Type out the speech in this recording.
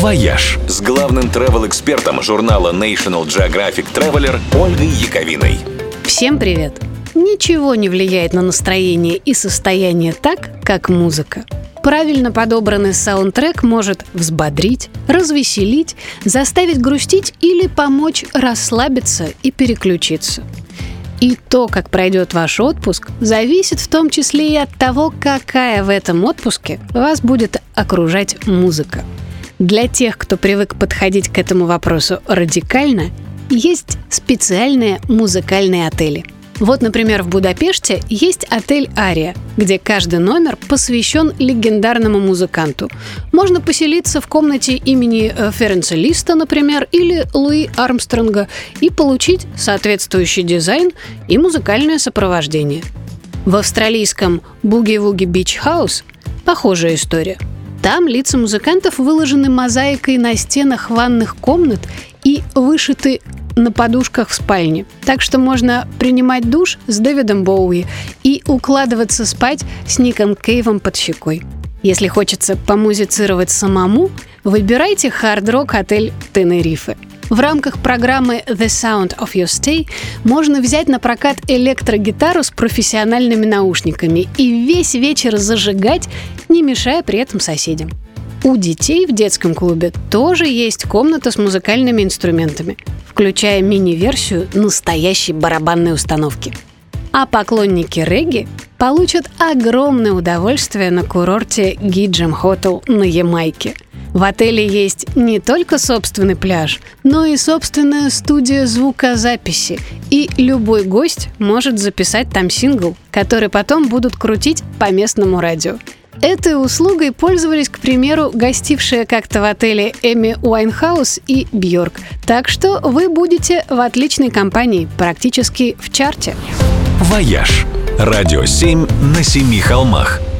«Вояж» с главным travel-экспертом журнала National Geographic Traveler Ольгой Яковиной. Всем привет! Ничего не влияет на настроение и состояние так, как музыка. Правильно подобранный саундтрек может взбодрить, развеселить, заставить грустить или помочь расслабиться и переключиться. И то, как пройдет ваш отпуск, зависит в том числе и от того, какая в этом отпуске вас будет окружать музыка. Для тех, кто привык подходить к этому вопросу радикально, есть специальные музыкальные отели. Вот, например, в Будапеште есть отель «Ария», где каждый номер посвящен легендарному музыканту. Можно поселиться в комнате имени э, Ференца Листа, например, или Луи Армстронга и получить соответствующий дизайн и музыкальное сопровождение. В австралийском Буги-Вуги Бич Хаус похожая история – там лица музыкантов выложены мозаикой на стенах ванных комнат и вышиты на подушках в спальне. Так что можно принимать душ с Дэвидом Боуи и укладываться спать с Ником Кейвом под щекой. Если хочется помузицировать самому, выбирайте хард-рок отель Тенерифе – в рамках программы The Sound of Your Stay можно взять на прокат электрогитару с профессиональными наушниками и весь вечер зажигать, не мешая при этом соседям. У детей в детском клубе тоже есть комната с музыкальными инструментами, включая мини-версию настоящей барабанной установки. А поклонники регги получат огромное удовольствие на курорте Гиджем Хотел на Ямайке – в отеле есть не только собственный пляж, но и собственная студия звукозаписи. И любой гость может записать там сингл, который потом будут крутить по местному радио. Этой услугой пользовались, к примеру, гостившие как-то в отеле Эми Уайнхаус и Бьорк. Так что вы будете в отличной компании, практически в чарте. «Вояж» – радио 7 на семи холмах –